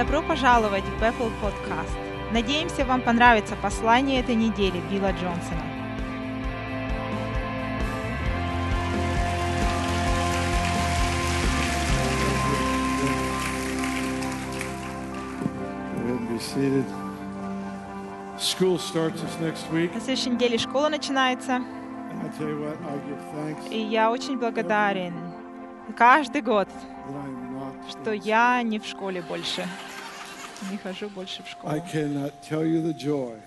Добро пожаловать в Bethel Podcast. Надеемся, вам понравится послание этой недели Билла Джонсона. На следующей неделе школа начинается, и я очень благодарен каждый год, что я не в школе больше. Не хожу больше в школу.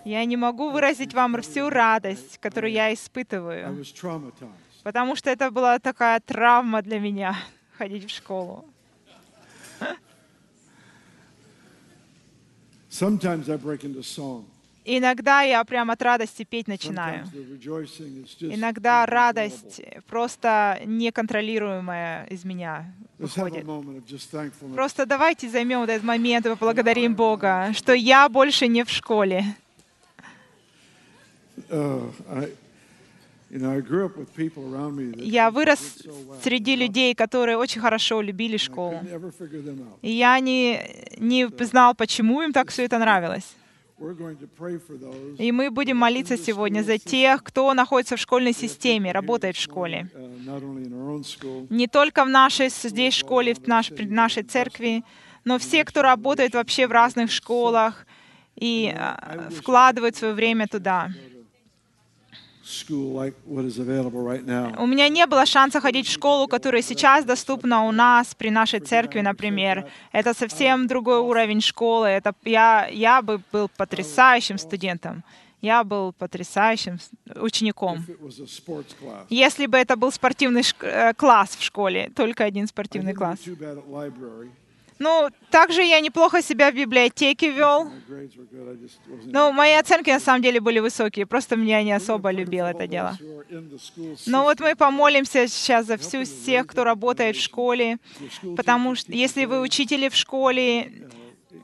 Я не могу выразить вам всю радость, которую я испытываю, потому что это была такая травма для меня ходить в школу. Sometimes I break into song. Иногда я прям от радости петь начинаю. Иногда радость просто неконтролируемая из меня выходит. Просто давайте займем вот этот момент и поблагодарим Бога, что я больше не в школе. Uh, Я вырос среди людей, которые очень хорошо любили школу. И я не, не знал, почему им так все это нравилось. И мы будем молиться сегодня за тех, кто находится в школьной системе, работает в школе. uh, Не только в нашей здесь школе, в наш- нашей церкви, но все, кто работает вообще в разных школах и а, вкладывают свое время туда. У меня не было шанса ходить в школу, которая сейчас доступна у нас при нашей церкви, например. Это совсем другой уровень школы. Это я, я бы был потрясающим студентом. Я был потрясающим учеником. Если бы это был спортивный э, класс в школе, только один спортивный класс. Ну, также я неплохо себя в библиотеке вел. Ну, мои оценки на самом деле были высокие, просто меня не особо любил это дело. Но вот мы помолимся сейчас за всю всех, кто работает в школе, потому что если вы учители в школе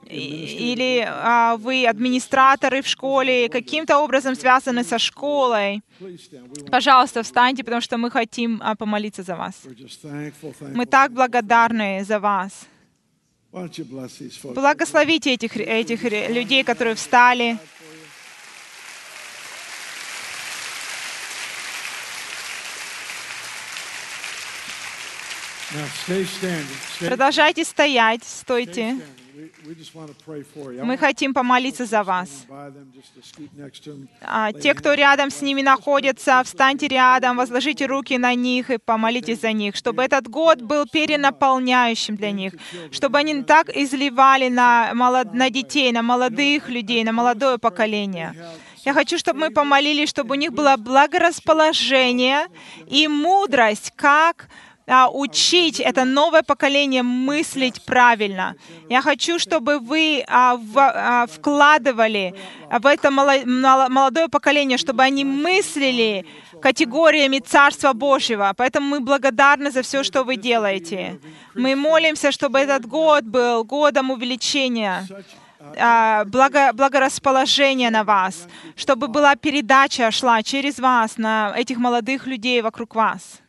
или а, вы администраторы в школе, каким-то образом связаны со школой, пожалуйста, встаньте, потому что мы хотим а, помолиться за вас. Мы так благодарны за вас. Благословите этих, этих людей, которые встали. Продолжайте стоять, стойте. Мы хотим помолиться за вас. А, те, кто рядом с ними находится, встаньте рядом, возложите руки на них и помолитесь за них, чтобы этот год был перенаполняющим для них, чтобы они так изливали на, молод- на детей, на молодых людей, на молодое поколение. Я хочу, чтобы мы помолились, чтобы у них было благорасположение и мудрость, как учить это новое поколение мыслить правильно. Я хочу, чтобы вы а, а, вкладывали в это молодое поколение, чтобы они мыслили категориями Царства Божьего. Поэтому мы благодарны за все, что вы делаете. Мы молимся, чтобы этот год был годом увеличения а, благо, благорасположения на вас, чтобы была передача шла через вас на этих молодых людей вокруг вас.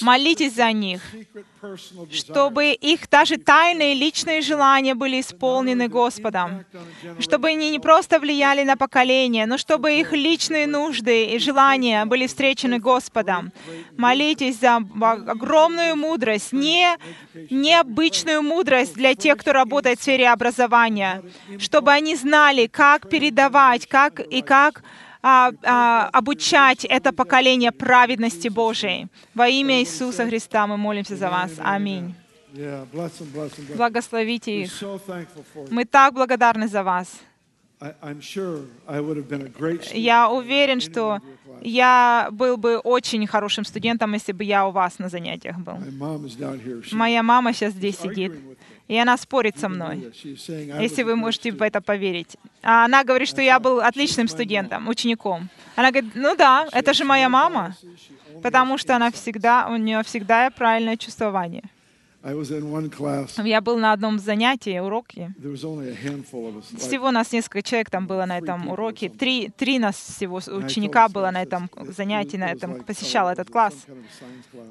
Молитесь за них, чтобы их даже тайные личные желания были исполнены Господом, чтобы они не просто влияли на поколение, но чтобы их личные нужды и желания были встречены Господом. Молитесь за огромную мудрость, не необычную мудрость для тех, кто работает в сфере образования, чтобы они знали, как передавать, как и как а, а, обучать это поколение праведности Божией. Во имя Иисуса Христа мы молимся за вас. Аминь. Благословите их. Мы так благодарны за вас. Я уверен, что я был бы очень хорошим студентом, если бы я у вас на занятиях был. Моя мама сейчас здесь сидит. И она спорит со мной, если вы можете в это поверить. А она говорит, что я был отличным студентом, учеником. Она говорит, ну да, это же моя мама, потому что она всегда, у нее всегда правильное чувствование. Я был на одном занятии, уроке. Всего нас несколько человек там было на этом уроке. Три, три нас всего ученика было на этом занятии, на этом посещал этот класс.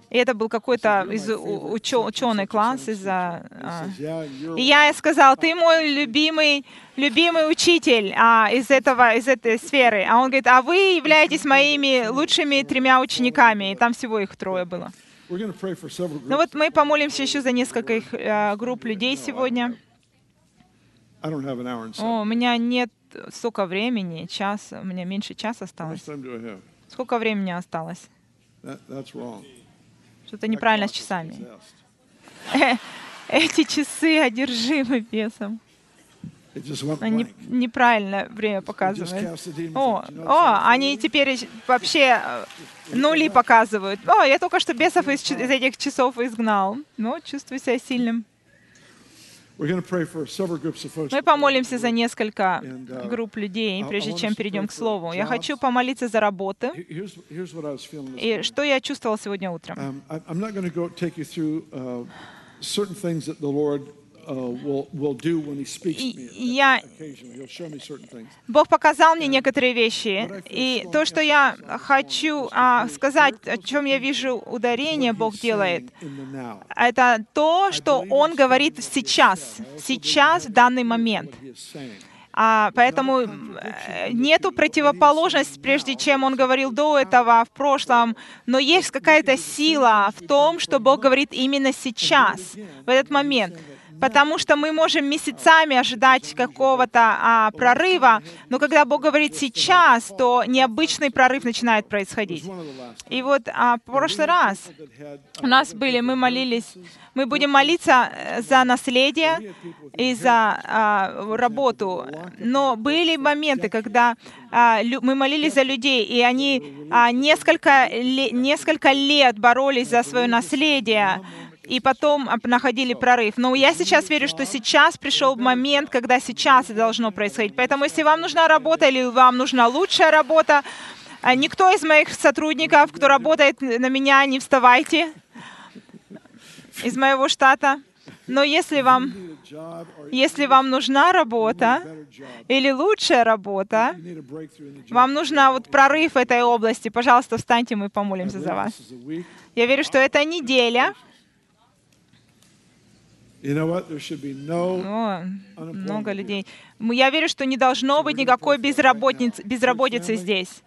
И это был какой-то из ученый класс из-за... а, you're И я сказал, ты мой любимый, любимый учитель а, из, этого, из этой сферы. А он говорит, а вы являетесь моими лучшими тремя учениками. И там всего их трое было. Ну вот мы помолимся еще за несколько э, групп людей сегодня. О, у меня нет столько времени, час, у меня меньше часа осталось. Сколько времени осталось? Что-то неправильно с часами. Эти часы одержимы бесом. Blank. неправильно время показывают. О, о, они теперь вообще э, нули показывают. О, я только что бесов из, из этих часов изгнал. Ну, чувствую себя сильным. Мы помолимся за несколько uh, групп людей, прежде чем перейдем к слову. Я хочу помолиться за this И что я чувствовала сегодня утром? И- я-. Бог показал мне некоторые вещи, и то, что я хочу а, сказать, о чем я вижу ударение Бог делает, это то, что Он говорит сейчас, сейчас, в данный момент. А, поэтому э, нету противоположности, прежде чем он говорил до этого, в прошлом, но есть какая-то сила в том, что Бог говорит именно сейчас, в этот момент. Потому что мы можем месяцами ожидать какого-то а, прорыва, но когда Бог говорит сейчас, то необычный прорыв начинает происходить. И вот а, в прошлый раз у нас были, мы молились, мы будем молиться э, за наследие и за а, работу. Но были моменты, когда а, лю- мы молились за людей, и они а, несколько, ле- несколько лет боролись за свое наследие, и потом находили прорыв. Но я сейчас верю, что сейчас пришел момент, когда сейчас это должно происходить. Поэтому если вам нужна работа или вам нужна лучшая работа, а, никто из моих сотрудников, кто работает на меня, не вставайте из моего штата. Но если вам, если вам нужна работа или лучшая работа, вам нужна вот прорыв этой области, пожалуйста, встаньте, мы помолимся за вас. Я верю, что это неделя. You know what? There should be no О, много людей. Я верю, что не должно быть никакой безработницы, безработицы здесь.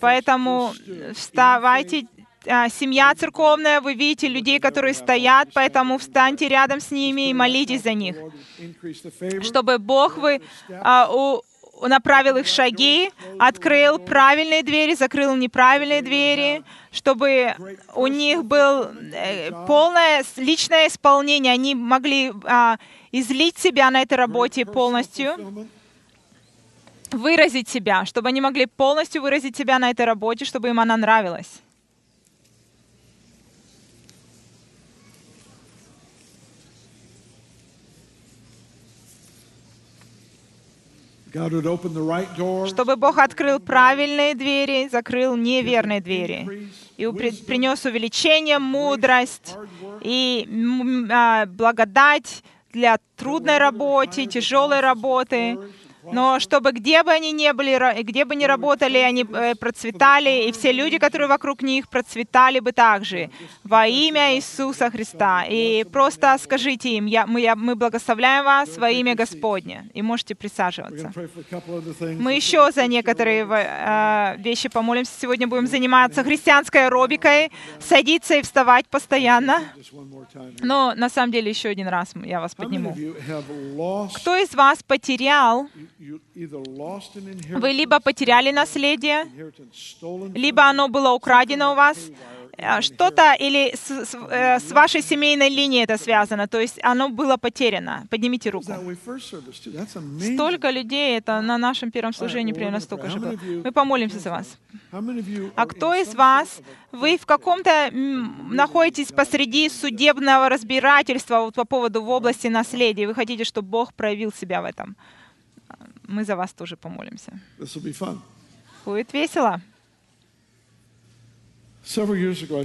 Поэтому вставайте, а, семья церковная, вы видите людей, которые стоят, поэтому встаньте рядом с ними и молитесь за них, чтобы Бог вы направил их шаги, открыл правильные двери, закрыл неправильные двери, чтобы у них был э, полное личное исполнение, они могли а, излить себя на этой работе полностью, выразить себя, чтобы они могли полностью выразить себя на этой работе, чтобы им она нравилась. Чтобы Бог открыл правильные двери, закрыл неверные двери. И при- принес увеличение, мудрость и а, благодать для трудной работы, тяжелой работы. Но чтобы где бы они ни были, где бы ни работали, они э, процветали, и все люди, которые вокруг них, процветали бы также во имя Иисуса Христа. И просто скажите им, я, мы, я- мы благословляем вас во имя Господне. И можете присаживаться. Мы еще за некоторые э, вещи помолимся. Сегодня будем заниматься христианской аэробикой, садиться и вставать постоянно. Но на самом деле еще один раз я вас подниму. Кто из вас потерял, Вы либо потеряли наследие, либо оно было украдено у вас, э, что-то или с, с- э, с вашей семейной линией это связано, то есть оно было потеряно. Поднимите руку. Столько людей, это на нашем первом служении примерно столько же было. Мы помолимся за вас. А кто из вас, вы в каком-то находитесь посреди судебного разбирательства вот по поводу в области наследия, вы хотите, чтобы Бог проявил себя в этом? Мы за вас тоже помолимся. Будет весело.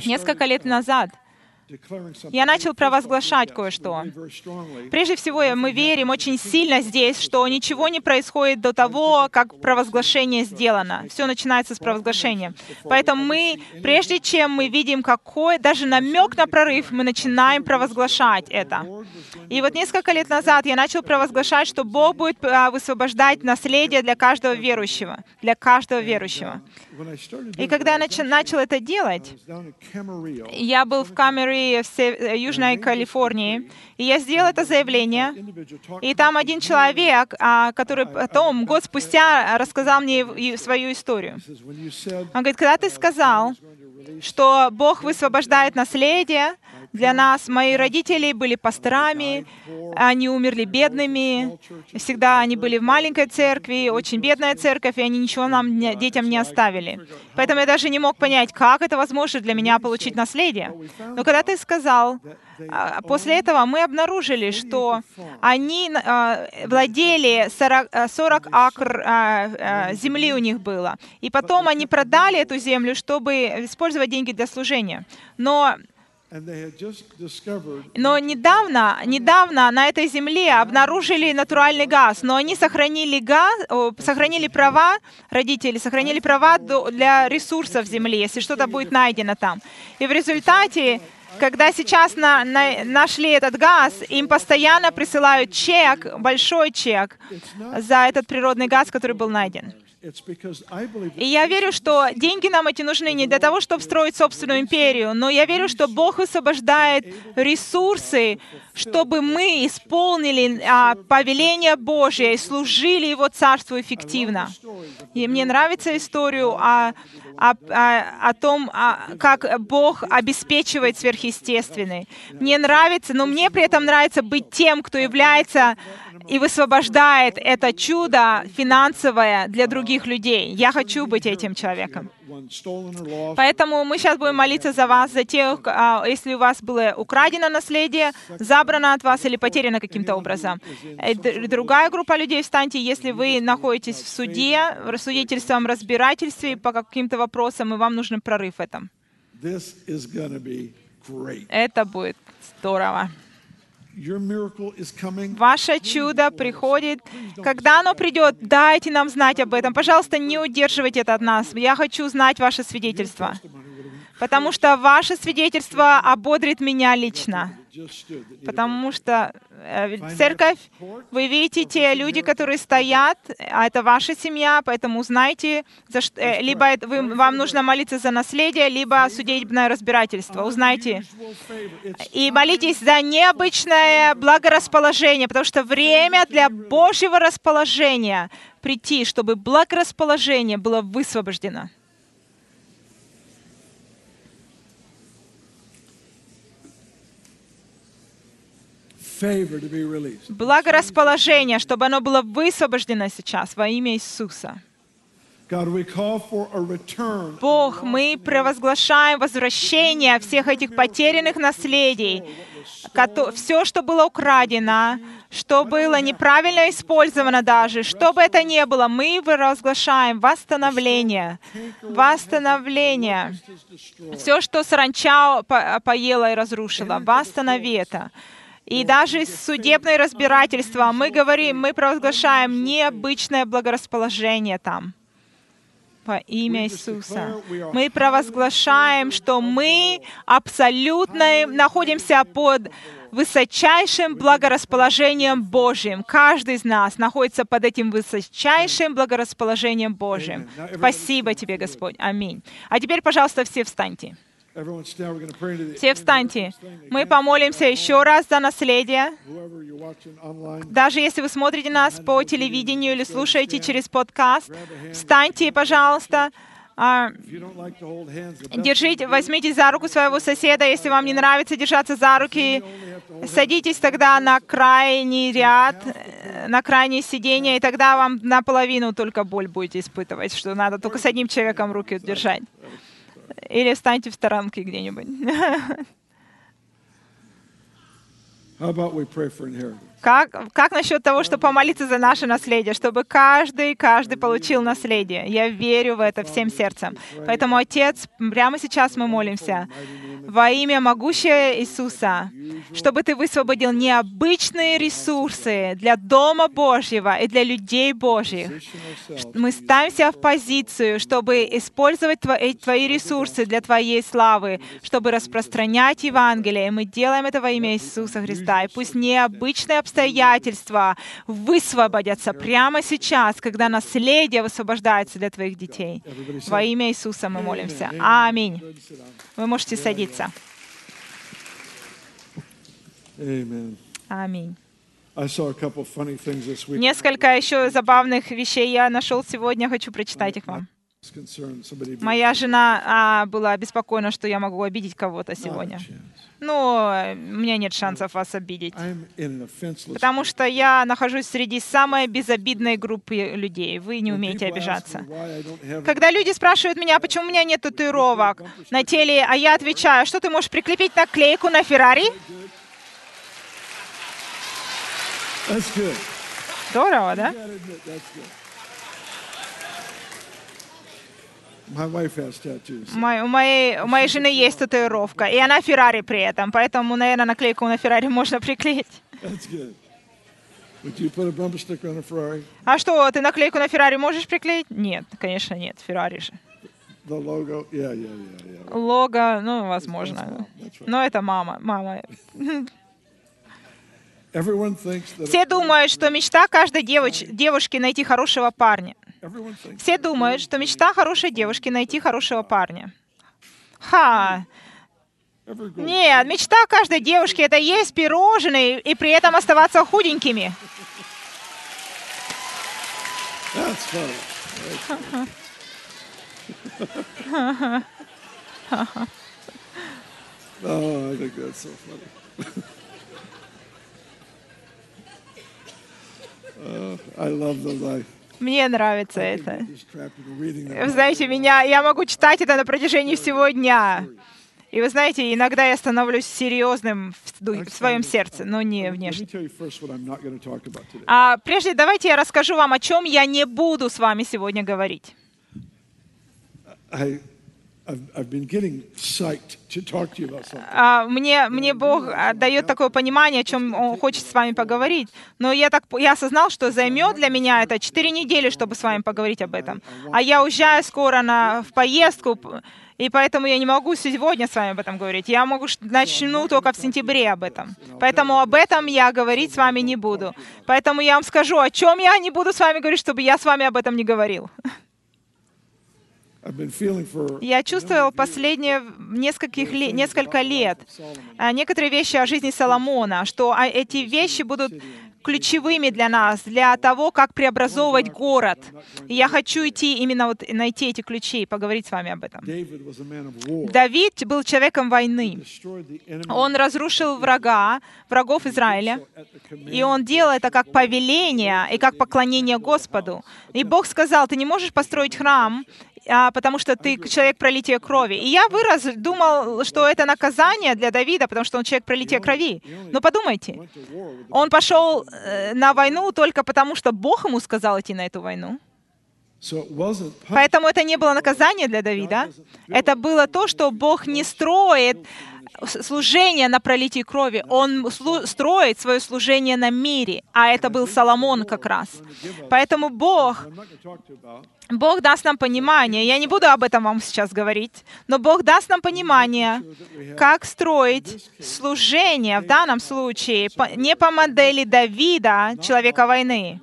Несколько лет назад. Я начал провозглашать кое-что. Прежде всего, мы верим очень сильно здесь, что ничего не происходит до того, как провозглашение сделано. Все начинается с провозглашения. Поэтому мы, прежде чем мы видим какой, даже намек на прорыв, мы начинаем провозглашать это. И вот несколько лет назад я начал провозглашать, что Бог будет а, высвобождать наследие для каждого верующего. Для каждого верующего. И когда я that, нач- начал это делать, я был в Камере в Се- э, Южной Калифорнии, и я сделал это заявление, и там один человек, а, который потом, год спустя, рассказал мне свою историю. Он говорит, когда ты сказал, что Бог высвобождает наследие для нас, мои родители были пасторами, они умерли бедными, всегда они были в маленькой церкви, очень бедная церковь, и они ничего нам, детям не оставили. Поэтому я даже не мог понять, как это возможно для меня получить наследие. Но когда ты сказал, а, после этого мы обнаружили, что они а, владели 40, а, 40 акр а, а, земли у них было. И потом они продали эту землю, чтобы использовать деньги для служения. Но но недавно, недавно на этой земле обнаружили натуральный газ, но они сохранили газ, сохранили права, родители сохранили права для ресурсов земли, если что-то будет найдено там. И в результате, когда сейчас на- на- нашли этот газ, им постоянно присылают чек, большой чек за этот природный газ, который был найден. И я верю, что деньги нам эти нужны не для того, чтобы строить собственную империю, но я верю, что Бог высвобождает ресурсы, чтобы мы исполнили а, повеление Божье и служили Его Царству эффективно. И мне нравится историю о, о, о- о том, а, как Бог обеспечивает сверхъестественное. Мне нравится, но мне при этом нравится быть тем, кто является и высвобождает это чудо финансовое для других людей. Я хочу быть этим человеком. Поэтому мы сейчас будем молиться за вас, за тех, а, если у вас было украдено наследие, забрано от вас или потеряно каким-то образом. Э, Другая группа людей, встаньте, если вы находитесь в суде, в рассудительством, разбирательстве по каким-то вопросам, и вам нужен прорыв в этом. Это будет здорово. Ваше чудо приходит. Когда оно придет, дайте нам знать об этом. Пожалуйста, не удерживайте это от нас. Я хочу знать ваше свидетельство. Потому что ваше свидетельство ободрит меня лично. Потому что э, церковь, вы видите те люди, которые стоят, а это ваша семья, поэтому узнайте, за что, э, либо это вы, вам нужно молиться за наследие, либо судебное разбирательство. Узнайте. И молитесь за необычное благорасположение, потому что время для Божьего расположения прийти, чтобы благорасположение было высвобождено. Благорасположение, чтобы оно было высвобождено сейчас во имя Иисуса. Бог, мы провозглашаем возвращение всех этих потерянных наследий, все, что было украдено, что было неправильно использовано даже, что бы это ни было, мы провозглашаем восстановление, восстановление. Все, что саранча по- поела и разрушила, восстанови это. И даже судебное разбирательство, мы говорим, мы провозглашаем необычное благорасположение там во имя Иисуса. Мы провозглашаем, что мы абсолютно находимся под высочайшим благорасположением Божьим. Каждый из нас находится под этим высочайшим благорасположением Божьим. Спасибо тебе, Господь. Аминь. А теперь, пожалуйста, все встаньте. Все встаньте. Мы помолимся еще раз за наследие. Даже если вы смотрите нас по телевидению или слушаете через подкаст, встаньте, пожалуйста. А, Держите, возьмите за руку своего соседа. Если вам не нравится держаться за руки, садитесь тогда на крайний ряд, э, на крайнее сиденье, и тогда вам наполовину только боль будете испытывать, что надо только с одним человеком руки держать. Или встаньте в сторонке где-нибудь. How about we pray for inheritance? Как, как насчет того, чтобы помолиться за наше наследие, чтобы каждый, каждый получил наследие? Я верю в это всем сердцем. Поэтому, Отец, прямо сейчас мы молимся во имя могущего Иисуса, чтобы Ты высвободил необычные ресурсы для Дома Божьего и для людей Божьих. Мы ставим себя в позицию, чтобы использовать Твои, твои ресурсы для Твоей славы, чтобы распространять Евангелие. И мы делаем это во имя Иисуса Христа. И пусть необычные обстоятельства высвободятся прямо сейчас, когда наследие высвобождается для Твоих детей. Во имя Иисуса мы молимся. Аминь. Вы можете садиться. Аминь. Несколько еще забавных вещей я нашел сегодня, хочу прочитать их вам. Моя жена а, была обеспокоена, что я могу обидеть кого-то сегодня. Но э, у меня нет шансов вас обидеть. Потому что я нахожусь среди самой безобидной группы людей. Вы не умеете обижаться. Когда люди спрашивают меня, почему у меня нет татуировок на теле, а я отвечаю, что ты можешь прикрепить наклейку на Феррари? Здорово, да? Мой- у, моей, у моей жены есть татуировка, и она Феррари при этом, поэтому, наверное, наклейку на Феррари можно приклеить. А что, ты наклейку на Феррари можешь приклеить? Нет, конечно, нет, Феррари же. Logo? Yeah, yeah, yeah. Лого, ну, возможно. Но это мама, мама. Все думают, что мечта каждой девоч- девушки найти хорошего парня. Все думают, что мечта хорошей девушки найти хорошего парня. Ха! Нет, мечта каждой девушки это есть пирожные и при этом оставаться худенькими. Uh, I love those. I Мне нравится это. Вы знаете, меня, я могу читать это на протяжении всего дня. И вы знаете, иногда я становлюсь серьезным в, в своем сердце, но не внешне. А прежде давайте я расскажу вам, о чем я не буду с вами сегодня говорить. Мне, мне Бог а, дает такое понимание, о чем Он хочет с вами поговорить. Но я, так, я осознал, что займет для меня это 4 недели, чтобы с вами поговорить об этом. А я уезжаю скоро на, в поездку, и поэтому я не могу сегодня с вами об этом говорить. Я могу начну только в сентябре об этом. Поэтому об этом я говорить с вами не буду. Поэтому я вам скажу, о чем я не буду с вами говорить, чтобы я с вами об этом не говорил. Я чувствовал последние нескольких ле- несколько лет а, некоторые вещи о жизни Соломона, что а, эти вещи будут ключевыми для нас, для того, как преобразовывать город. И я хочу идти именно вот найти эти ключи и поговорить с вами об этом. Давид был человеком войны. Он разрушил врага, врагов Израиля, и он делал это как повеление и как поклонение Господу. И Бог сказал, ты не можешь построить храм, а, потому что ты человек пролития крови. И я вырос, думал, что это наказание для Давида, потому что он человек пролития крови. Но подумайте, он пошел э, на войну только потому, что Бог ему сказал идти на эту войну. Поэтому это не было наказание для Давида. Это было то, что Бог не строит служение на пролитии крови. Он строит свое служение на мире. А это был Соломон как раз. Поэтому Бог. Бог даст нам понимание. Я не буду об этом вам сейчас говорить, но Бог даст нам понимание, как строить служение в данном случае не по модели Давида, человека войны,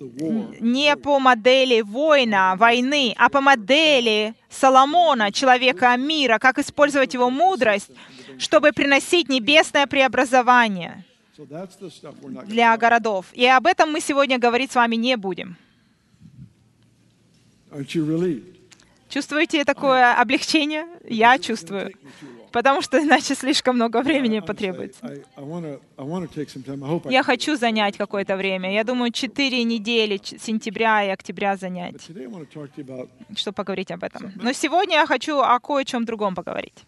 Не по модели воина, войны, а по модели Соломона, человека мира, как использовать его мудрость, чтобы приносить небесное преобразование для городов. И об этом мы сегодня говорить с вами не будем. Чувствуете такое облегчение? Я чувствую. Потому что иначе слишком много времени потребуется. Я хочу занять какое-то время. Я думаю, четыре недели сентября и октября занять, чтобы поговорить об этом. Но сегодня я хочу о кое-чем другом поговорить.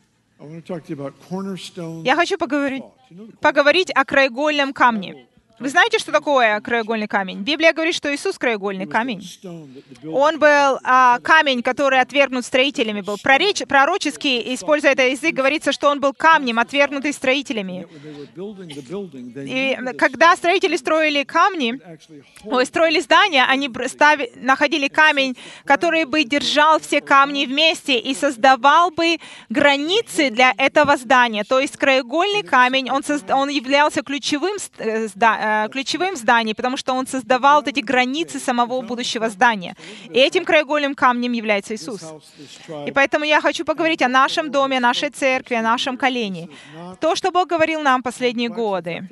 Я хочу поговорить, поговорить о краеугольном камне. Вы знаете, что такое краеугольный камень? Библия говорит, что Иисус краеугольный камень. Он был а, камень, который отвергнут строителями был. Прореч- пророчески, используя этот язык, говорится, что он был камнем, отвергнутый строителями. И когда строители строили камни, ой, строили здания, они стави- находили камень, который бы держал все камни вместе и создавал бы границы для этого здания. То есть краеугольный камень, он, он являлся ключевым, э, зда- э, ключевым в здании, потому что он создавал вот эти границы самого будущего здания. И этим краеугольным камнем является Иисус. И поэтому я хочу поговорить о нашем доме, о нашей церкви, о нашем колене. То, что Бог говорил нам последние годы.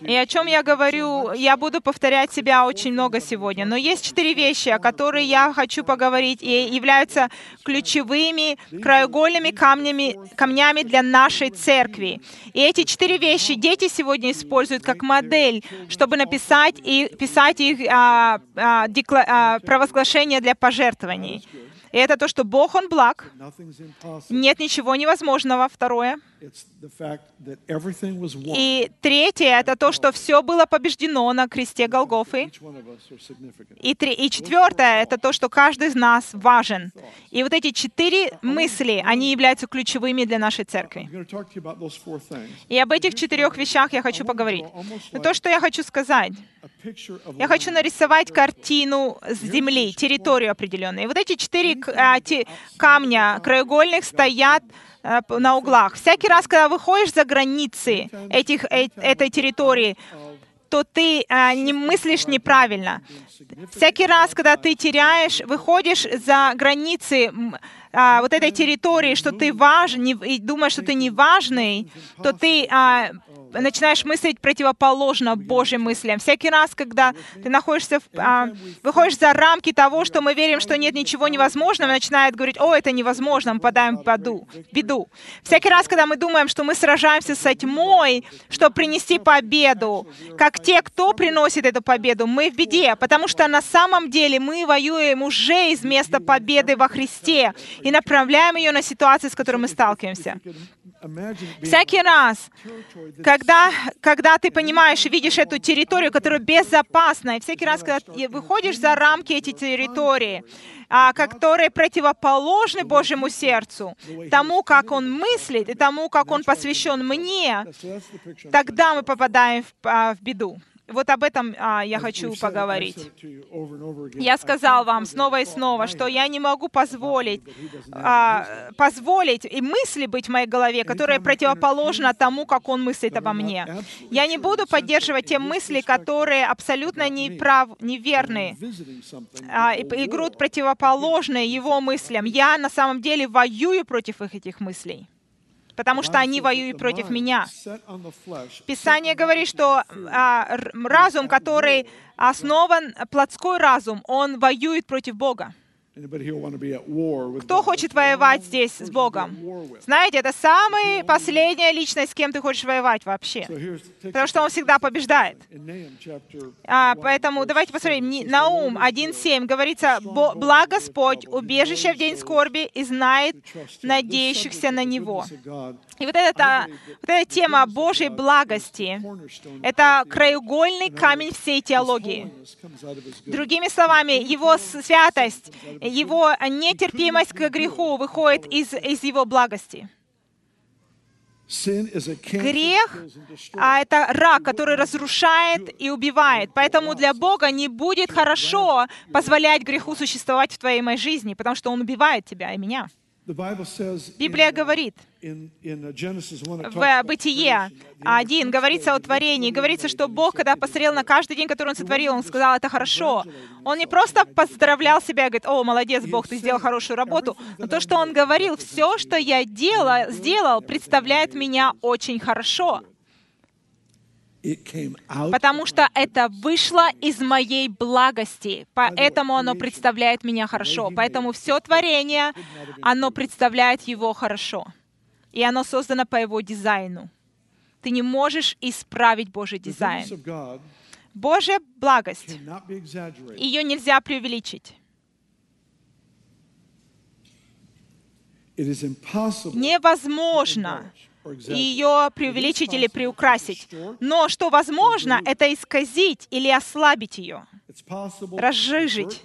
И о чем я говорю, я буду повторять себя очень много сегодня. Но есть четыре вещи, о которых я хочу поговорить, и являются ключевыми краеугольными камнями, камнями для нашей церкви. И эти четыре вещи дети сегодня используют как модель, чтобы написать и писать их а, а, декла- а, провозглашения для пожертвований. И это то, что Бог, Он благ, нет ничего невозможного. Второе. И третье — это то, что все было побеждено на кресте Голгофы. И, три, и четвертое — это то, что каждый из нас важен. И вот эти четыре мысли, они являются ключевыми для нашей церкви. И об этих четырех вещах я хочу поговорить. Но то, что я хочу сказать, я хочу нарисовать картину с земли, территорию определенную. И вот эти четыре а, камня краеугольных стоят на углах. Всякий раз, когда выходишь за границы этих, э- этой территории, то ты а, не мыслишь неправильно. Всякий раз, когда ты теряешь, выходишь за границы а, вот этой территории, что ты важен, и думаешь, что ты не важный, то ты а, начинаешь мыслить противоположно Божьим мыслям. Всякий раз, когда ты находишься, в, а, выходишь за рамки того, что мы верим, что нет ничего невозможного, начинает говорить, о, это невозможно, мы попадаем в беду. Всякий раз, когда мы думаем, что мы сражаемся со тьмой, чтобы принести победу, как те, кто приносит эту победу, мы в беде, потому что на самом деле мы воюем уже из места победы во Христе и направляем ее на ситуации, с которыми мы сталкиваемся. Всякий раз, когда, когда ты понимаешь и видишь эту территорию, которая безопасна, и всякий раз, когда ты выходишь за рамки этой территории, а, которые противоположны Божьему сердцу, тому, как Он мыслит, и тому, как Он посвящен мне, тогда мы попадаем в, а, в беду. Вот об этом а, я хочу поговорить. Я сказал вам снова и снова, что я не могу позволить, а, позволить и мысли быть в моей голове, которые противоположны тому, как он мыслит обо мне. Я не буду поддерживать те мысли, которые абсолютно неправ, неверны а, и, и противоположные его мыслям. Я на самом деле воюю против их этих мыслей, потому что они воюют против меня. Писание говорит, что а, разум, который основан, плотской разум, он воюет против Бога. Кто хочет воевать здесь с Богом? Знаете, это самая последняя личность, с кем ты хочешь воевать вообще. Потому что он всегда побеждает. А, поэтому давайте посмотрим. Наум 1.7 говорится, «Бо- «Благ Господь, убежище в день скорби, и знает надеющихся на Него». И вот эта, вот эта тема Божьей благости это краеугольный камень всей теологии. Другими словами, его святость, его нетерпимость к греху выходит из, из его благости. Грех а это рак, который разрушает и убивает. Поэтому для Бога не будет хорошо позволять греху существовать в твоей моей жизни, потому что он убивает тебя и меня. Библия uh, говорит, in, in uh, Genesis 1, it talks в Бытие creation, at the end of 1 each говорится о творении. Говорится, что Бог, когда посмотрел на каждый день, который Он сотворил, Он сказал, это хорошо. Он не просто поздравлял себя говорит, о, молодец, Бог, ты сделал хорошую работу. Но то, что Он говорил, все, что я делал, сделал, представляет меня очень хорошо. Потому что это вышло из моей благости. Поэтому оно представляет меня хорошо. Поэтому все творение, оно представляет его хорошо. И оно создано по его дизайну. Ты не можешь исправить Божий дизайн. Божья благость, ее нельзя преувеличить. Невозможно ее преувеличить или приукрасить. Но что возможно, это исказить или ослабить ее, разжижить.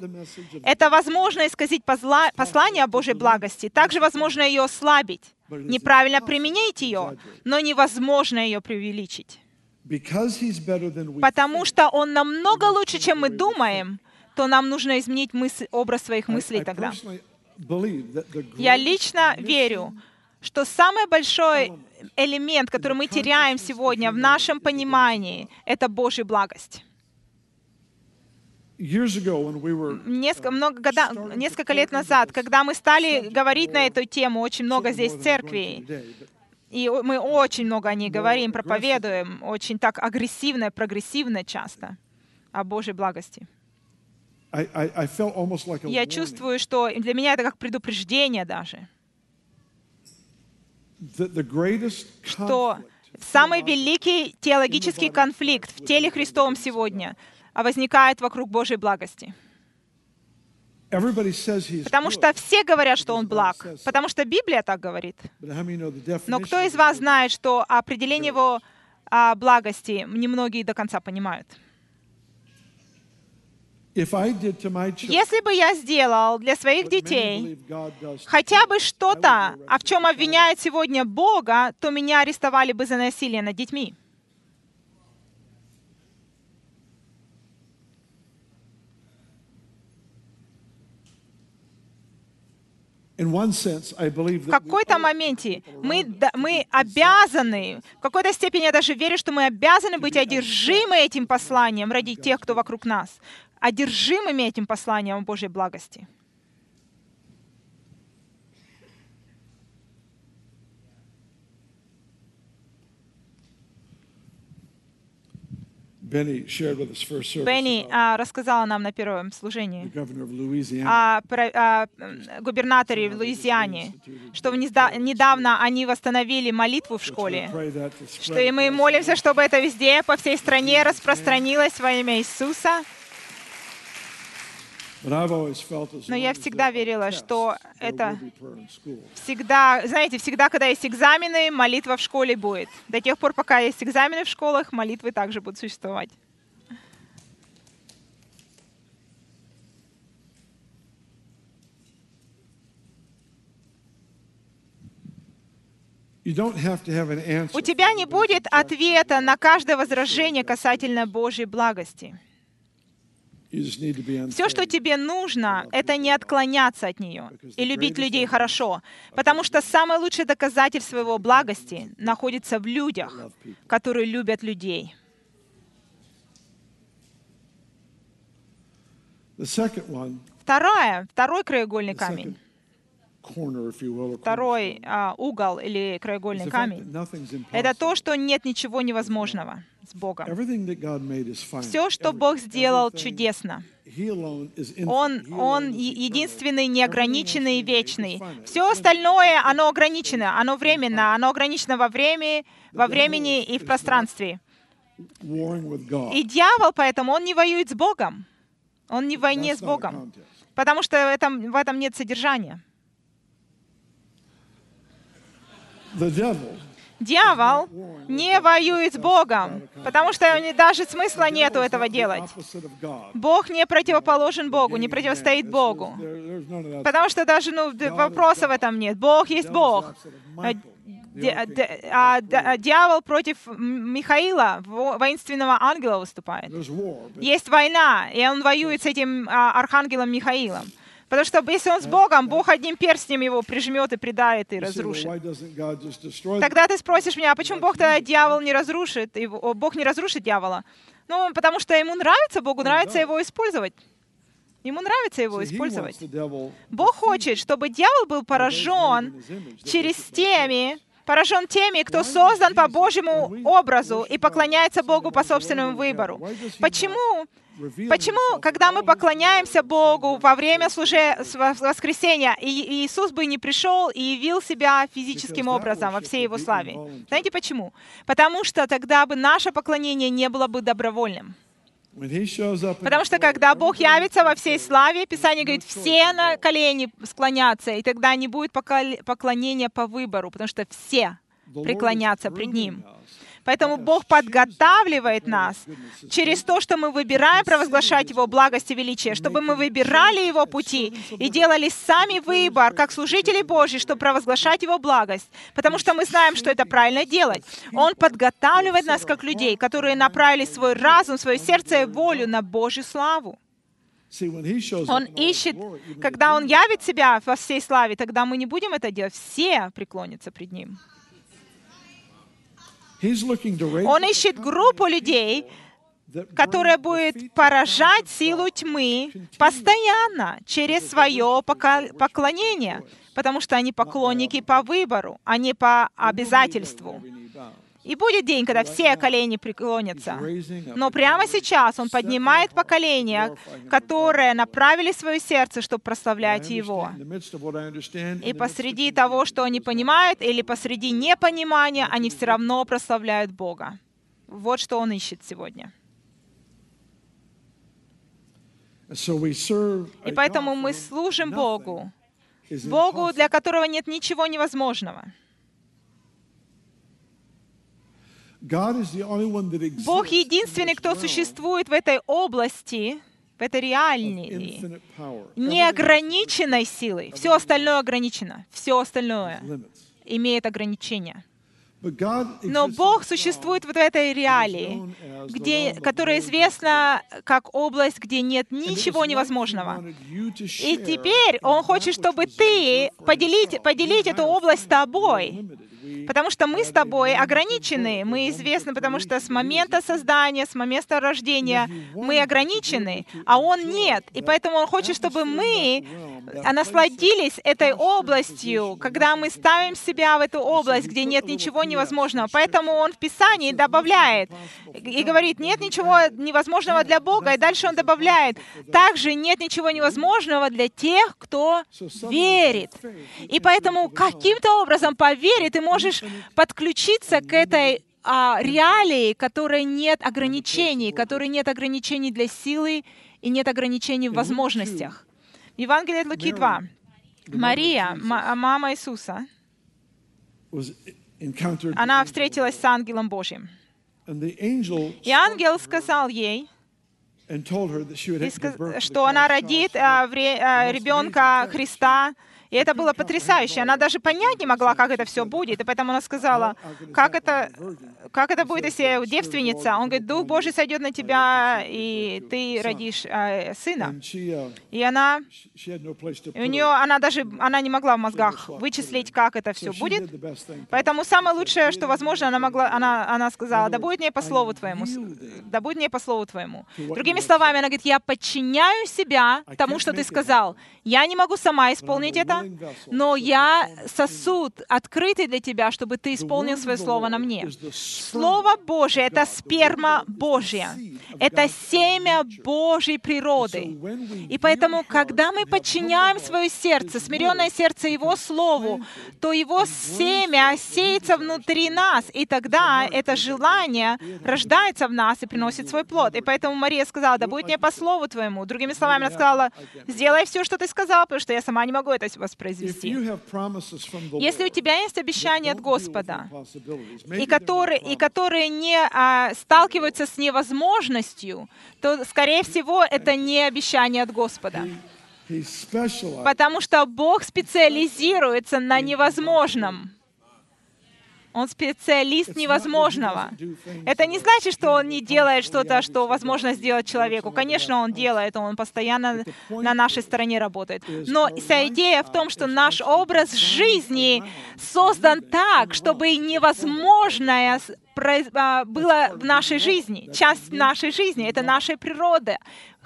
Это возможно исказить позла- послание о Божьей благости. Также возможно ее ослабить. Неправильно применить ее, но невозможно ее преувеличить. Потому что Он намного лучше, чем мы думаем, то нам нужно изменить мысль, образ своих мыслей тогда. Я лично верю, что самый большой элемент, который мы теряем сегодня в нашем понимании, это Божья благость. Несколько, много года, несколько лет назад, когда мы стали говорить на эту тему, очень много здесь церквей, but и мы очень много о ней говорим, проповедуем, очень так агрессивно, прогрессивно часто о Божьей благости. Я чувствую, что для меня это как предупреждение даже, что самый великий теологический конфликт в теле Христовом сегодня а, возникает вокруг Божьей благости. Потому что все говорят, что Он благ, потому что Библия так говорит. Но кто из вас знает, что определение его а, благости немногие до конца понимают? Если бы я сделал для своих детей хотя бы что-то, а в чем обвиняют сегодня Бога, то меня арестовали бы за насилие над детьми. В какой-то моменте мы, мы обязаны, в какой-то степени я даже верю, что мы обязаны быть одержимы этим посланием ради тех, кто вокруг нас, одержимыми этим посланием Божьей благости. Бенни а, рассказала нам на первом служении о про- о, губернаторе в Луизиане, что недавно они восстановили молитву в школе, что и мы молимся, чтобы это везде, по всей стране распространилось во имя Иисуса. Но я всегда верила, что это всегда, знаете, всегда, когда есть экзамены, молитва в школе будет. До тех пор, пока есть экзамены в школах, молитвы также будут существовать. У тебя не будет ответа на каждое возражение касательно Божьей благости. Все, что тебе нужно, это не отклоняться от нее и любить людей хорошо, потому что самое лучшее доказательство его благости находится в людях, которые любят людей. Вторая, второй краеугольный камень, второй а, угол или краеугольный камень, это то, что нет ничего невозможного с Богом. Все, что Бог сделал, чудесно. Он, он единственный, неограниченный и вечный. Все остальное, оно ограничено, оно временно, оно ограничено во времени, во времени и в пространстве. И дьявол поэтому, он не воюет с Богом. Он не в войне с Богом, потому что в этом, в этом нет содержания. Дьявол не воюет с Богом, потому что даже смысла нету этого is the делать. Бог не противоположен Богу, не противостоит Богу. Потому что даже ну, вопроса в этом нет. Бог есть Бог. А а а дьявол против Михаила, во- воинственного ангела, выступает. Есть война, и он воюет с этим а, архангелом Михаилом. Потому что если он с Богом, Бог одним перстнем его прижмет и предает и разрушит. Тогда ты спросишь меня, а почему Бог тогда дьявол не разрушит, его, Бог не разрушит дьявола? Ну, потому что ему нравится, Богу нравится его использовать. Ему нравится его использовать. Бог хочет, чтобы дьявол был поражен через теми, поражен теми, кто создан по Божьему образу и поклоняется Богу по собственному выбору. Почему? Почему, когда мы поклоняемся Богу во время служения воскресения, и Иисус бы не пришел и явил себя физическим образом во всей Его славе? Знаете почему? Потому что тогда бы наше поклонение не было бы добровольным. Потому что когда Бог явится во всей славе, Писание говорит, все на колени склонятся, и тогда не будет поклонения по выбору, потому что все преклонятся пред Ним. Поэтому Бог подготавливает нас через то, что мы выбираем провозглашать Его благость и величие, чтобы мы выбирали Его пути и делали сами выбор, как служители Божьи, чтобы провозглашать Его благость. Потому что мы знаем, что это правильно делать. Он подготавливает нас как людей, которые направили свой разум, свое сердце и волю на Божью славу. Он ищет, когда Он явит себя во всей славе, тогда мы не будем это делать. Все преклонятся пред Ним. Он ищет группу людей, которая будет поражать силу тьмы постоянно через свое поклонение, потому что они поклонники по выбору, а не по обязательству. И будет день, когда все колени преклонятся. Но прямо сейчас Он поднимает поколения, которые направили свое сердце, чтобы прославлять Его. И посреди того, что они понимают, или посреди непонимания, они все равно прославляют Бога. Вот что Он ищет сегодня. И поэтому мы служим Богу, Богу, для которого нет ничего невозможного. Бог единственный, кто существует в этой области, в этой реальной, неограниченной силой. Все остальное ограничено. Все остальное имеет ограничения. Но Бог существует вот в этой реалии, где, которая известна как область, где нет ничего невозможного. И теперь Он хочет, чтобы ты поделить, поделить эту область с тобой. Потому что мы с тобой ограничены. Мы известны, потому что с момента создания, с момента рождения мы ограничены, а Он нет. И поэтому Он хочет, чтобы мы насладились этой областью, когда мы ставим себя в эту область, где нет ничего невозможного. Поэтому Он в Писании добавляет и говорит, нет ничего невозможного для Бога. И дальше Он добавляет, также нет ничего невозможного для тех, кто верит. И поэтому каким-то образом по вере ты можешь подключиться к этой а, реалии, которой нет ограничений, которой нет ограничений для силы и нет ограничений в возможностях. В Евангелии от Луки 2. Мария, ма- мама Иисуса, encountered она встретилась с ангелом Божьим. И ангел сказал ей, что она родит а, а, ребенка Христа. И это было потрясающе. Она даже понять не могла, как это все будет. И поэтому она сказала, как это, как это будет, если девственница? Он говорит, Дух Божий сойдет на тебя, и ты родишь а, сына. И она, у нее, она даже, она не могла в мозгах вычислить, как это все будет. Поэтому самое лучшее, что возможно, она могла, она, она сказала, да будет мне по слову твоему, да будет мне по слову твоему. Другими словами, она говорит, я подчиняю себя тому, что ты сказал. Я не могу сама исполнить это, но я сосуд открытый для тебя, чтобы ты исполнил свое слово на мне. Слово Божье — это сперма Божья. Это семя Божьей природы. И поэтому, когда мы подчиняем свое сердце, смиренное сердце Его Слову, то Его семя сеется внутри нас, и тогда это желание рождается в нас и приносит свой плод. И поэтому Мария сказала, да будет мне по слову Твоему. Другими словами, она сказала, сделай все, что Ты сказал, потому что я сама не могу это воспроизвести. Если у тебя есть обещания от Господа, и которые, и которые не а, сталкиваются с невозможностью, то, скорее всего, это не обещание от Господа. Потому что Бог специализируется на невозможном. Он специалист невозможного. Это не значит, что он не делает что-то, что возможно сделать человеку. Конечно, он делает, он постоянно на нашей стороне работает. Но вся идея в том, что наш образ жизни создан так, чтобы невозможное а, было в нашей жизни. Часть нашей жизни — это наша природа,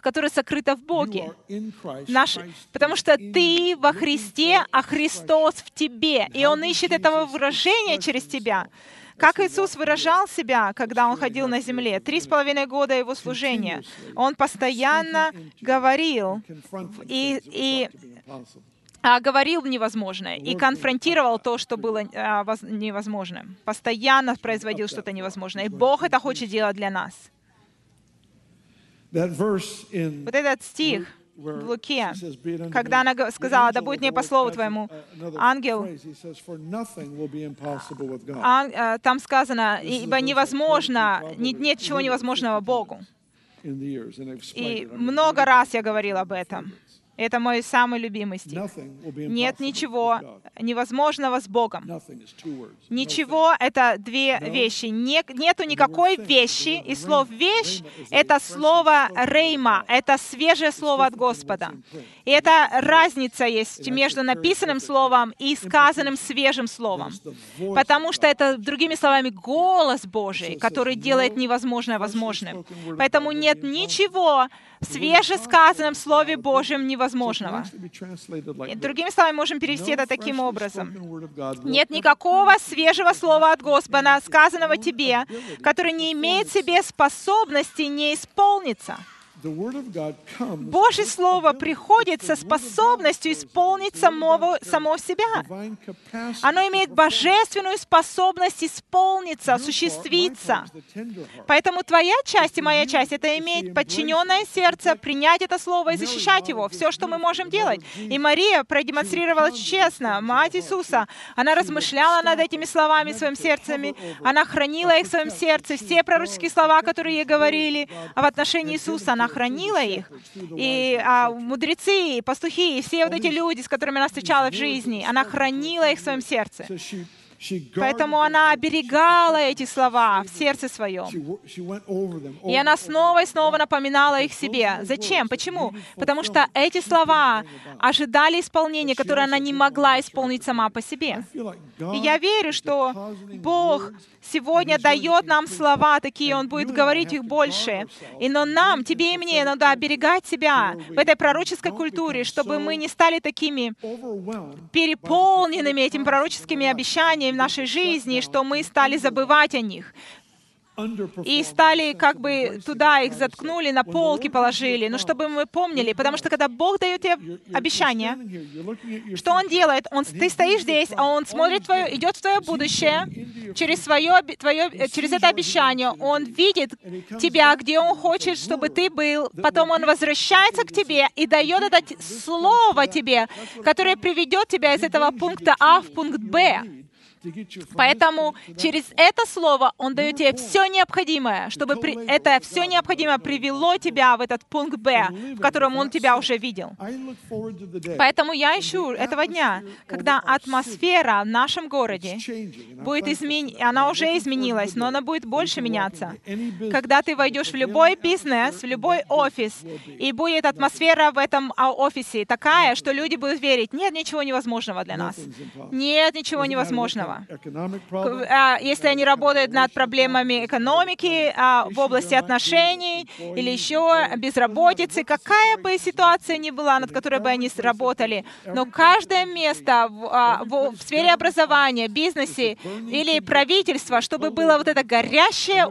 которая сокрыта в Боге. Наш, потому что ты во Христе, а Христос в тебе. И Он ищет этого выражения через тебя. Как Иисус выражал себя, когда Он ходил на земле? Три с половиной года Его служения. Он постоянно говорил, и- и- а, говорил невозможное и конфронтировал то, что было а, воз- невозможным. Постоянно производил что-то невозможное. И Бог это хочет делать для нас. Вот этот стих в Луке, she says, "Be it unto когда она сказала, «Да будет мне по слову твоему». Ангел, э, там сказано, ибо невозможно, не- нет чего невозможного Богу. И много раз я говорил об этом. Это мой самый любимый стих. Нет ничего невозможного с Богом. Ничего — это две вещи. Не- нету никакой вещи. И слово «вещь» — это слово «рейма», это свежее слово от Господа. И это разница есть между написанным словом и сказанным свежим словом. Потому что это, другими словами, голос Божий, который делает невозможное возможным. Поэтому нет ничего свежесказанном Слове Божьем невозможного. И. Другими словами, можем перевести это таким образом. Нет никакого свежего слова от Господа, сказанного тебе, который не имеет в себе способности не исполниться. Божье Слово приходит со способностью исполнить самого, само себя. Оно имеет божественную способность исполниться, осуществиться. Поэтому твоя часть и моя часть — это иметь подчиненное сердце, принять это слово и защищать его. Все, что мы можем делать. И Мария продемонстрировала честно, Мать Иисуса. Она размышляла над этими словами в своем сердце. Она хранила их в своем сердце. Все пророческие слова, которые ей говорили в отношении Иисуса, она хранила их. И а, мудрецы, и пастухи, и все вот эти люди, с которыми она встречалась в жизни, она хранила их в своем сердце. Поэтому она оберегала эти слова в сердце своем. И она снова и снова напоминала их себе. Зачем? Почему? Потому что эти слова ожидали исполнения, которое она не могла исполнить сама по себе. И я верю, что Бог сегодня дает нам слова такие, Он будет говорить их больше. И но нам, тебе и мне, надо оберегать себя в этой пророческой культуре, чтобы мы не стали такими переполненными этими пророческими обещаниями в нашей жизни, что мы стали забывать о них. и стали как бы туда их заткнули, на полки положили, но чтобы мы помнили, потому что когда Бог дает тебе обещание, что Он делает? Он, ты стоишь здесь, а Он смотрит твое, идет в твое будущее, через, свое, твое, через это обещание. Он видит тебя, где Он хочет, чтобы ты был, потом Он возвращается к тебе и дает это слово тебе, которое приведет тебя из этого пункта А в пункт Б. Поэтому через это слово Он дает тебе все необходимое, чтобы при- это все необходимое привело тебя в этот пункт Б, в котором Он тебя уже видел. Поэтому я ищу этого дня, когда атмосфера в нашем городе будет измен... она уже изменилась, но она будет больше меняться. Когда ты войдешь в любой бизнес, в любой офис, и будет атмосфера в этом а, офисе такая, что люди будут верить, нет ничего невозможного для нас. Нет ничего невозможного. К- а, Если они работают над проблемами экономики, а, в области отношений или еще безработицы, какая бы ситуация ни была, над которой бы они сработали, но каждое место в, а, в- в сфере образования, бизнесе или правительства, чтобы была вот эта горящая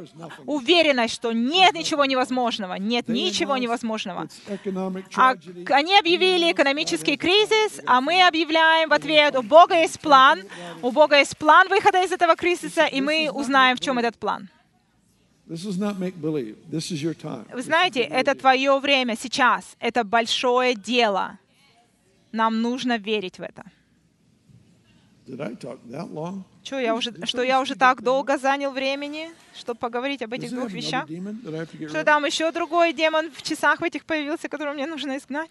уверенность, что нет ничего невозможного, нет ничего невозможного. А они объявили экономический кризис, а мы объявляем в ответ, у Бога есть план, у Бога есть план выхода из этого кризиса, и мы узнаем, в чем этот план. Вы Вы знаете, это твое время сейчас, это большое дело. Нам нужно верить в это. Что я уже, что я уже так долго занял времени, чтобы поговорить об этих двух вещах? Что там еще другой демон в часах в этих появился, которого мне нужно изгнать?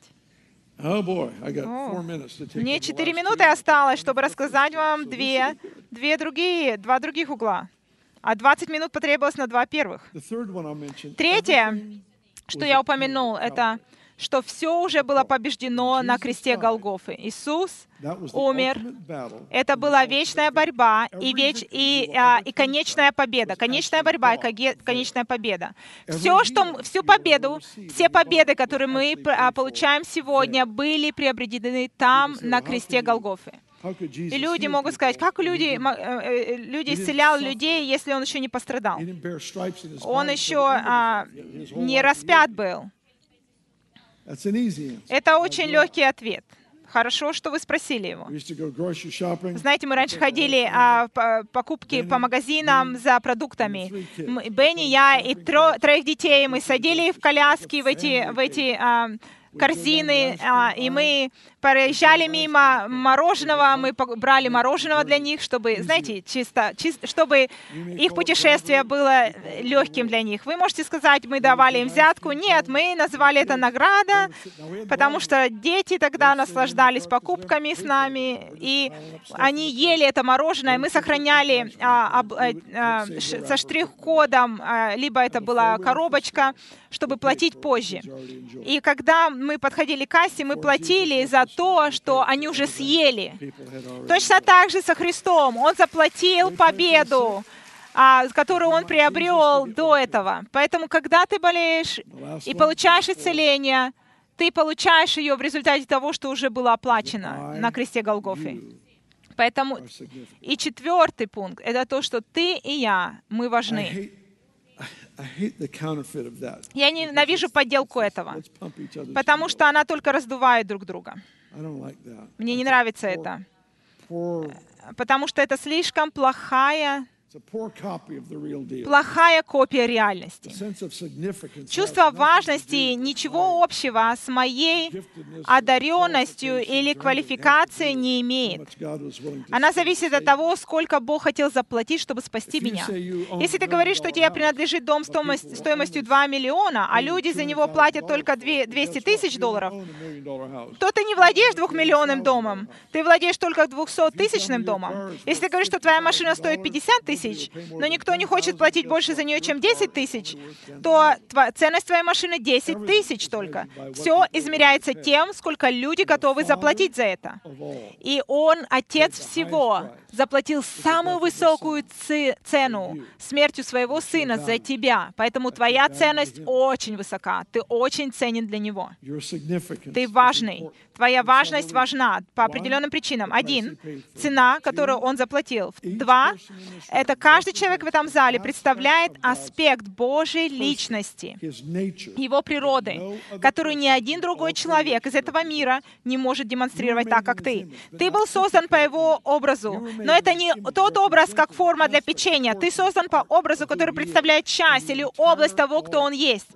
Мне up the четыре минуты осталось, чтобы рассказать вам две, две другие, два других угла. А 20 минут потребовалось на два первых. Третье, что я упомянул, это что все уже было побеждено на кресте Голгофы. Иисус умер. Это была вечная борьба и, веч... и, а, и конечная победа. Конечная борьба и конечная победа. Все, что, всю победу, все победы, которые мы а, получаем сегодня, были приобретены там, на кресте Голгофы. И люди могут сказать, как люди, э, э, люди исцелял людей, если он еще не пострадал? Он еще а, не распят был. Это очень легкий ответ. Хорошо, что вы спросили его. Знаете, мы раньше ходили а, по покупки по магазинам за продуктами. Мы- Бенни, я и тро- троих детей, мы садили в коляски в эти, в эти а, корзины, а, и мы проезжали мимо мороженого, мы брали мороженого для них, чтобы, знаете, чисто, чисто чтобы их путешествие было легким для них. Вы можете сказать, мы давали им взятку. Нет, мы называли это награда, потому что дети тогда наслаждались покупками с нами, и они ели это мороженое, мы сохраняли а, э, а, ш- со штрих-кодом, а, либо это была коробочка, чтобы платить позже. И когда мы подходили к кассе, мы платили за то, что они уже съели. Точно так же со Христом. Он заплатил победу, а, которую Он приобрел до этого. Поэтому, когда ты болеешь и получаешь исцеление, ты получаешь ее в результате того, что уже было оплачено на кресте Голгофы. Поэтому и четвертый пункт — это то, что ты и я, мы важны. Я ненавижу подделку этого, потому что она только раздувает друг друга. Мне не нравится это, Poor, потому что это слишком плохая, плохая копия реальности. Чувство важности ничего общего с моей одаренностью или квалификацией не имеет. Она зависит от того, сколько Бог хотел заплатить, чтобы спасти меня. Если ты говоришь, что тебе принадлежит дом стоимостью own 2 миллиона, а люди за $200,000 него платят только for it, две- guess 200 what? тысяч долларов, то ты не владеешь двухмиллионным домом, ты владеешь только двухсоттысячным домом. Если ты говоришь, что твоя машина стоит 50 тысяч, но никто не хочет платить больше за нее, чем 10 тысяч, то ценность твоей машины 10 тысяч только. Все измеряется тем, сколько люди готовы заплатить за это. И Он, Отец всего, заплатил самую высокую цену смертью своего Сына за тебя. Поэтому твоя ценность очень высока. Ты очень ценен для Него. Ты важный. Твоя важность важна по определенным причинам. Один цена, которую он заплатил. Два this это каждый человек в этом зале представляет аспект Божьей личности его природы, которую ни один другой человек из этого мира не может демонстрировать так, как ты. Ты был создан по его образу, но это не тот образ, как форма для печенья. Ты создан по образу, который представляет часть или область того, кто он есть.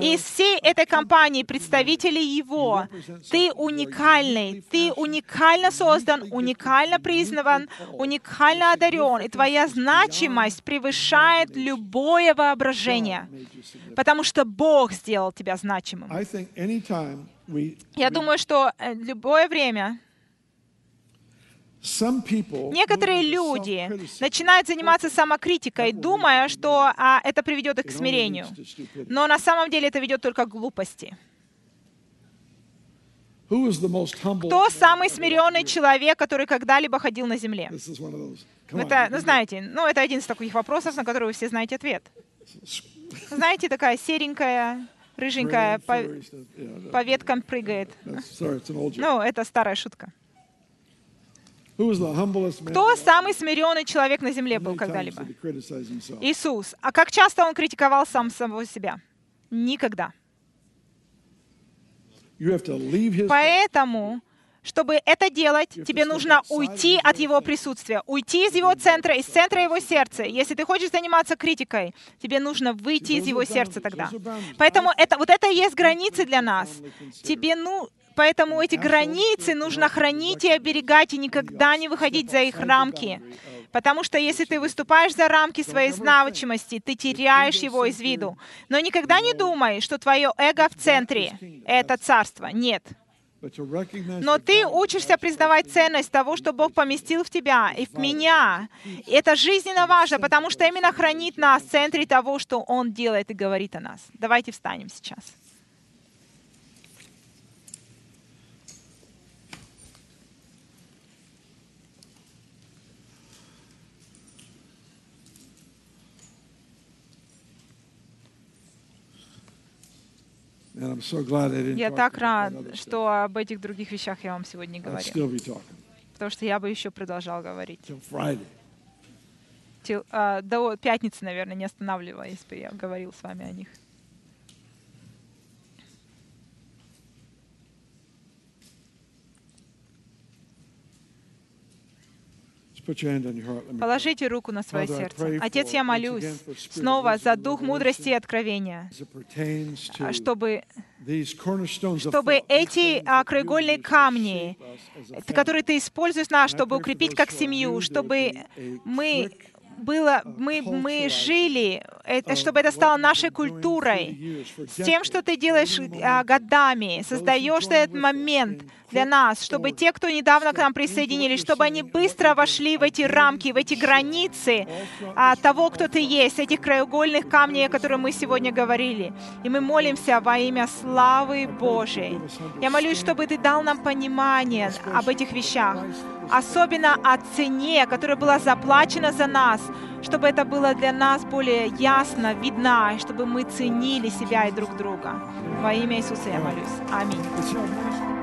И из всей этой компании представителей его, ты уникальный, ты уникально создан, уникально признан, уникально одарен, и твоя значимость превышает любое воображение, потому что Бог сделал тебя значимым. Я думаю, что э, любое время некоторые люди начинают заниматься самокритикой, думая, что а, это приведет их к смирению. Но на самом деле это ведет только к глупости. Кто самый смиренный человек, который когда-либо ходил на земле? Это, ну знаете, ну это один из таких вопросов, на который вы все знаете ответ. Знаете, такая серенькая, рыженькая, по, по веткам прыгает. Ну, это старая шутка. Кто самый смиренный человек на земле был когда-либо? Иисус. А как часто он критиковал сам самого себя? Никогда. Поэтому, чтобы это делать, тебе нужно уйти от его присутствия, уйти из его центра, из центра его сердца. Если ты хочешь заниматься критикой, тебе нужно выйти из его сердца тогда. Поэтому это, вот это и есть границы для нас. Тебе, ну, Поэтому эти границы нужно хранить и оберегать, и никогда не выходить за их рамки. Потому что если ты выступаешь за рамки своей значимости, ты теряешь его из виду. Но никогда не думай, что твое эго в центре — это царство. Нет. Но ты учишься признавать ценность того, что Бог поместил в тебя и в меня. И это жизненно важно, потому что именно хранит нас в центре того, что Он делает и говорит о нас. Давайте встанем сейчас. Я так рад, что об этих других вещах я вам сегодня говорю. talking Потому что я бы еще продолжал говорить. till а, До пятницы, наверное, не останавливаясь, я говорил с вами о них. Положите руку на свое сердце. Отец, я молюсь снова за дух мудрости и откровения, а, чтобы, чтобы эти а, краеугольные камни, э, которые ты используешь нас, чтобы укрепить как семью, чтобы мы было, uh, мы, мы жили, это, чтобы это стало нашей культурой, с тем, что ты делаешь а, годами, создаешь этот момент для нас, чтобы те, кто недавно к нам присоединились, чтобы они быстро вошли в эти рамки, в эти границы а, того, кто ты есть, этих краеугольных камней, о которых мы сегодня говорили. И мы молимся во имя славы Божией. Я молюсь, чтобы ты дал нам понимание об этих вещах, особенно о цене, которая была заплачена за нас, чтобы это было для нас более ясно, видно, и чтобы мы ценили себя и друг друга. Во имя Иисуса я молюсь. Аминь.